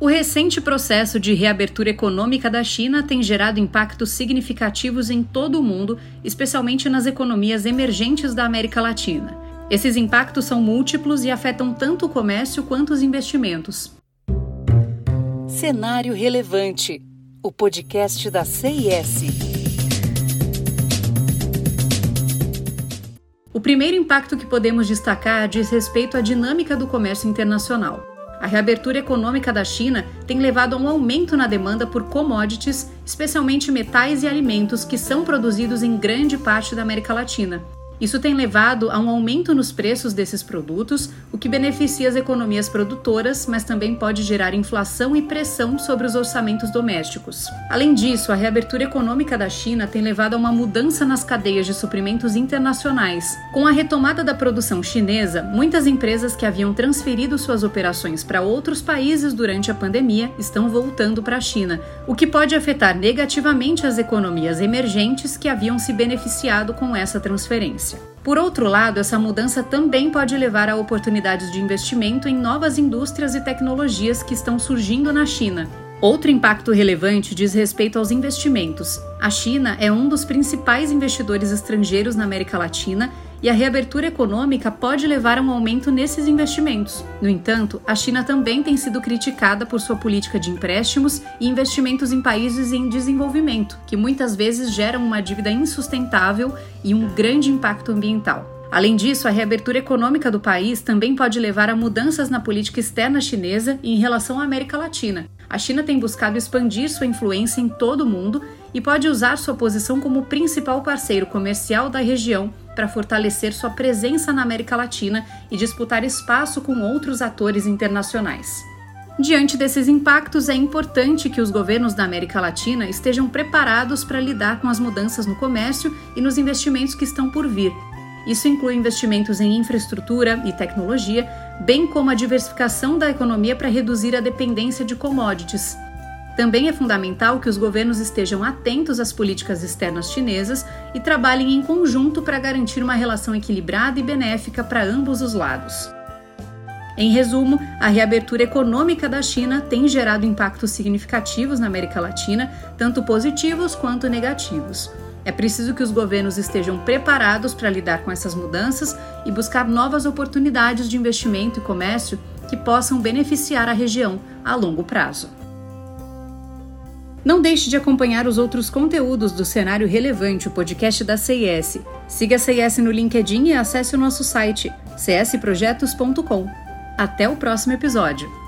O recente processo de reabertura econômica da China tem gerado impactos significativos em todo o mundo, especialmente nas economias emergentes da América Latina. Esses impactos são múltiplos e afetam tanto o comércio quanto os investimentos. Cenário Relevante o podcast da CIS. O primeiro impacto que podemos destacar diz respeito à dinâmica do comércio internacional. A reabertura econômica da China tem levado a um aumento na demanda por commodities, especialmente metais e alimentos que são produzidos em grande parte da América Latina. Isso tem levado a um aumento nos preços desses produtos, o que beneficia as economias produtoras, mas também pode gerar inflação e pressão sobre os orçamentos domésticos. Além disso, a reabertura econômica da China tem levado a uma mudança nas cadeias de suprimentos internacionais. Com a retomada da produção chinesa, muitas empresas que haviam transferido suas operações para outros países durante a pandemia estão voltando para a China, o que pode afetar negativamente as economias emergentes que haviam se beneficiado com essa transferência. Por outro lado, essa mudança também pode levar a oportunidades de investimento em novas indústrias e tecnologias que estão surgindo na China. Outro impacto relevante diz respeito aos investimentos. A China é um dos principais investidores estrangeiros na América Latina e a reabertura econômica pode levar a um aumento nesses investimentos. No entanto, a China também tem sido criticada por sua política de empréstimos e investimentos em países em desenvolvimento, que muitas vezes geram uma dívida insustentável e um grande impacto ambiental. Além disso, a reabertura econômica do país também pode levar a mudanças na política externa chinesa em relação à América Latina. A China tem buscado expandir sua influência em todo o mundo e pode usar sua posição como principal parceiro comercial da região para fortalecer sua presença na América Latina e disputar espaço com outros atores internacionais. Diante desses impactos, é importante que os governos da América Latina estejam preparados para lidar com as mudanças no comércio e nos investimentos que estão por vir. Isso inclui investimentos em infraestrutura e tecnologia, bem como a diversificação da economia para reduzir a dependência de commodities, também é fundamental que os governos estejam atentos às políticas externas chinesas e trabalhem em conjunto para garantir uma relação equilibrada e benéfica para ambos os lados. Em resumo, a reabertura econômica da China tem gerado impactos significativos na América Latina, tanto positivos quanto negativos. É preciso que os governos estejam preparados para lidar com essas mudanças e buscar novas oportunidades de investimento e comércio que possam beneficiar a região a longo prazo. Não deixe de acompanhar os outros conteúdos do Cenário Relevante, o podcast da CIS. Siga a CIS no LinkedIn e acesse o nosso site csprojetos.com. Até o próximo episódio.